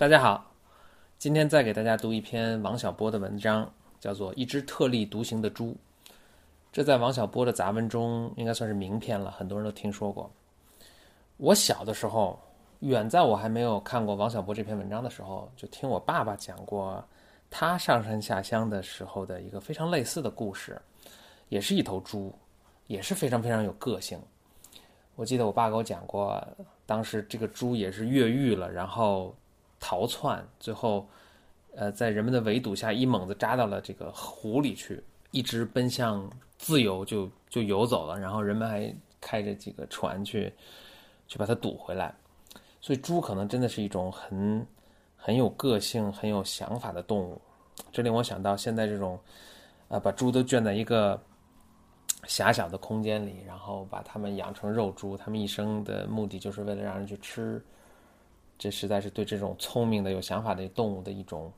大家好，今天再给大家读一篇王小波的文章，叫做《一只特立独行的猪》。这在王小波的杂文中应该算是名篇了，很多人都听说过。我小的时候，远在我还没有看过王小波这篇文章的时候，就听我爸爸讲过他上山下乡的时候的一个非常类似的故事，也是一头猪，也是非常非常有个性。我记得我爸给我讲过，当时这个猪也是越狱了，然后。逃窜，最后，呃，在人们的围堵下，一猛子扎到了这个湖里去，一直奔向自由，就就游走了。然后人们还开着几个船去，去把它堵回来。所以猪可能真的是一种很很有个性、很有想法的动物。这令我想到现在这种，呃，把猪都圈在一个狭小的空间里，然后把它们养成肉猪，它们一生的目的就是为了让人去吃。这实在是对这种聪明的、有想法的动物的一种，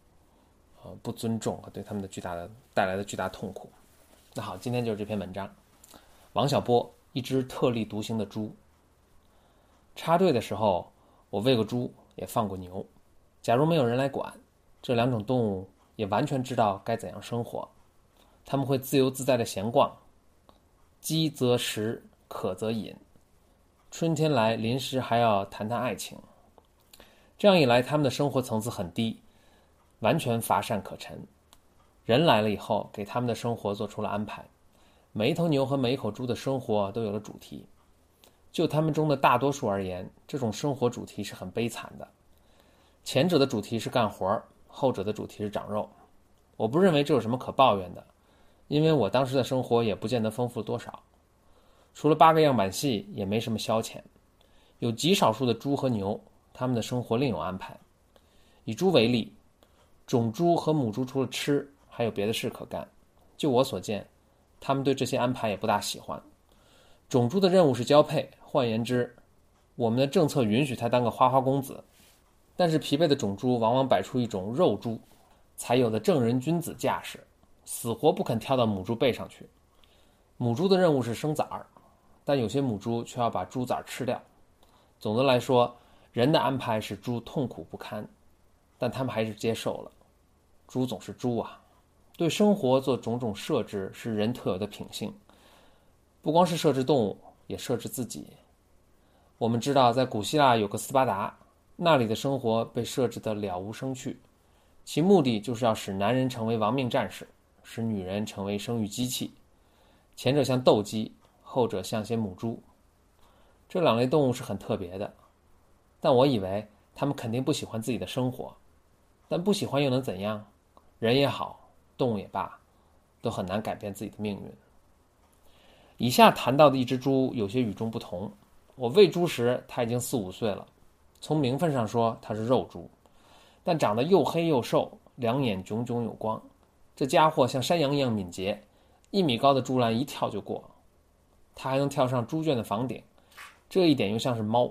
呃，不尊重和对他们的巨大的带来的巨大痛苦。那好，今天就是这篇文章。王小波，一只特立独行的猪。插队的时候，我喂过猪，也放过牛。假如没有人来管，这两种动物也完全知道该怎样生活。他们会自由自在的闲逛，饥则食，渴则饮。春天来临时还要谈谈爱情。这样一来，他们的生活层次很低，完全乏善可陈。人来了以后，给他们的生活做出了安排。每一头牛和每一口猪的生活都有了主题。就他们中的大多数而言，这种生活主题是很悲惨的。前者的主题是干活儿后者的主题是长肉。我不认为这有什么可抱怨的，因为我当时的生活也不见得丰富多少。除了八个样板戏，也没什么消遣。有极少数的猪和牛。他们的生活另有安排。以猪为例，种猪和母猪除了吃，还有别的事可干。就我所见，他们对这些安排也不大喜欢。种猪的任务是交配，换言之，我们的政策允许他当个花花公子。但是疲惫的种猪往往摆出一种肉猪才有的正人君子架势，死活不肯跳到母猪背上去。母猪的任务是生崽儿，但有些母猪却要把猪崽吃掉。总的来说。人的安排使猪痛苦不堪，但他们还是接受了。猪总是猪啊，对生活做种种设置是人特有的品性。不光是设置动物，也设置自己。我们知道，在古希腊有个斯巴达，那里的生活被设置的了无生趣，其目的就是要使男人成为亡命战士，使女人成为生育机器。前者像斗鸡，后者像些母猪。这两类动物是很特别的。但我以为他们肯定不喜欢自己的生活，但不喜欢又能怎样？人也好，动物也罢，都很难改变自己的命运。以下谈到的一只猪有些与众不同。我喂猪时，它已经四五岁了。从名分上说，它是肉猪，但长得又黑又瘦，两眼炯炯有光。这家伙像山羊一样敏捷，一米高的猪栏一跳就过。它还能跳上猪圈的房顶，这一点又像是猫。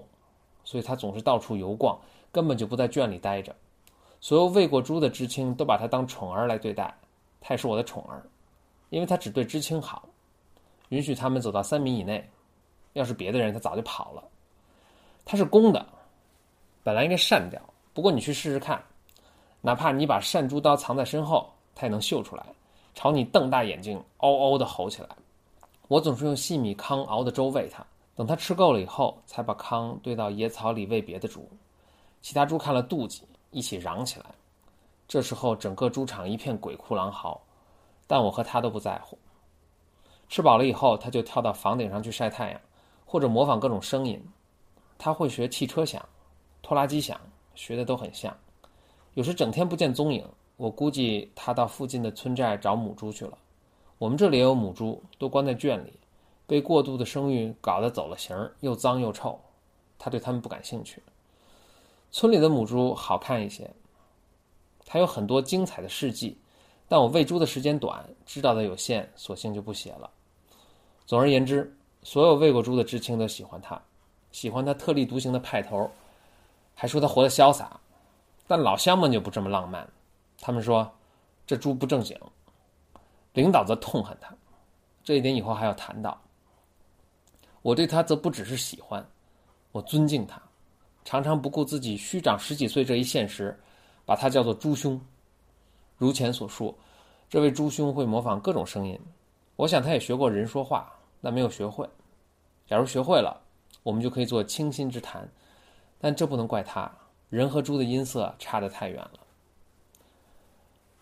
所以，他总是到处游逛，根本就不在圈里待着。所有喂过猪的知青都把他当宠儿来对待，他也是我的宠儿，因为他只对知青好，允许他们走到三米以内。要是别的人，他早就跑了。他是公的，本来应该善掉，不过你去试试看，哪怕你把扇猪刀藏在身后，他也能嗅出来，朝你瞪大眼睛，嗷嗷的吼起来。我总是用细米糠熬的粥喂他。等他吃够了以后，才把糠堆到野草里喂别的猪。其他猪看了妒忌，一起嚷起来。这时候，整个猪场一片鬼哭狼嚎，但我和他都不在乎。吃饱了以后，他就跳到房顶上去晒太阳，或者模仿各种声音。他会学汽车响、拖拉机响，学的都很像。有时整天不见踪影，我估计他到附近的村寨找母猪去了。我们这里也有母猪，都关在圈里。被过度的生育搞得走了形，又脏又臭，他对他们不感兴趣。村里的母猪好看一些，它有很多精彩的事迹，但我喂猪的时间短，知道的有限，索性就不写了。总而言之，所有喂过猪的知青都喜欢他，喜欢他特立独行的派头，还说他活得潇洒。但老乡们就不这么浪漫，他们说这猪不正经。领导则痛恨他，这一点以后还要谈到。我对他则不只是喜欢，我尊敬他，常常不顾自己虚长十几岁这一现实，把他叫做猪兄。如前所述，这位猪兄会模仿各种声音，我想他也学过人说话，但没有学会。假如学会了，我们就可以做倾心之谈，但这不能怪他，人和猪的音色差得太远了。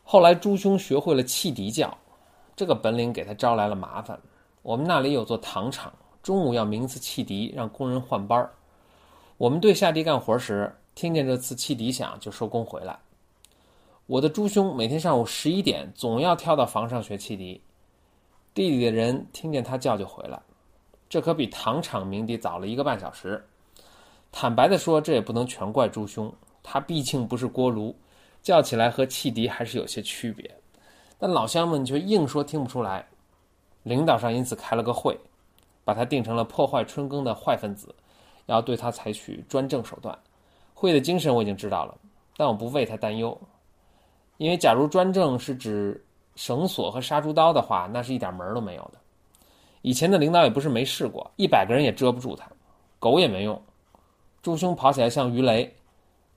后来猪兄学会了汽笛叫，这个本领给他招来了麻烦。我们那里有座糖厂，中午要鸣次汽笛，让工人换班儿。我们队下地干活时，听见这次汽笛响就收工回来。我的猪兄每天上午十一点总要跳到房上学汽笛，地里的人听见他叫就回来，这可比糖厂鸣笛早了一个半小时。坦白的说，这也不能全怪猪兄，他毕竟不是锅炉。叫起来和汽笛还是有些区别，但老乡们却硬说听不出来。领导上因此开了个会，把他定成了破坏春耕的坏分子，要对他采取专政手段。会的精神我已经知道了，但我不为他担忧，因为假如专政是指绳索和杀猪刀的话，那是一点门都没有的。以前的领导也不是没试过，一百个人也遮不住他，狗也没用。猪兄跑起来像鱼雷，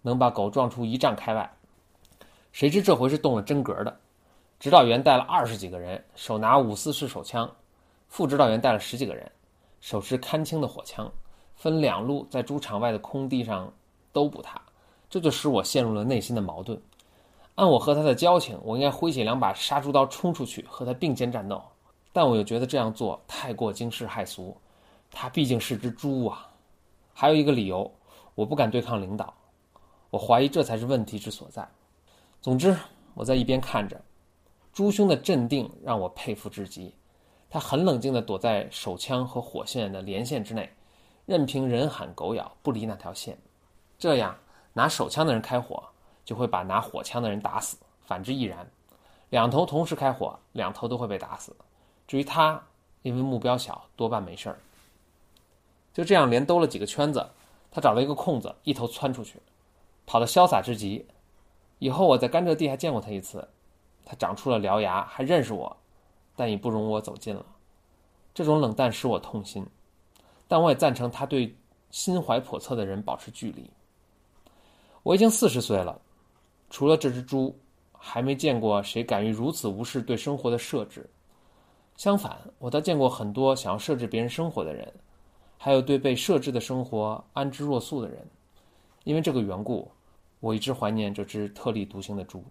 能把狗撞出一丈开外。谁知这回是动了真格的，指导员带了二十几个人，手拿五四式手枪；副指导员带了十几个人，手持看轻的火枪，分两路在猪场外的空地上兜捕他。这就使我陷入了内心的矛盾。按我和他的交情，我应该挥起两把杀猪刀冲出去和他并肩战斗，但我又觉得这样做太过惊世骇俗。他毕竟是只猪啊！还有一个理由，我不敢对抗领导，我怀疑这才是问题之所在。总之，我在一边看着，朱兄的镇定让我佩服至极。他很冷静地躲在手枪和火线的连线之内，任凭人喊狗咬，不离那条线。这样，拿手枪的人开火，就会把拿火枪的人打死；反之亦然。两头同时开火，两头都会被打死。至于他，因为目标小，多半没事儿。就这样，连兜了几个圈子，他找了一个空子，一头窜出去，跑得潇洒之极。以后我在甘蔗地还见过他一次，他长出了獠牙，还认识我，但已不容我走近了。这种冷淡使我痛心，但我也赞成他对心怀叵测的人保持距离。我已经四十岁了，除了这只猪，还没见过谁敢于如此无视对生活的设置。相反，我倒见过很多想要设置别人生活的人，还有对被设置的生活安之若素的人。因为这个缘故。我一直怀念这只特立独行的猪。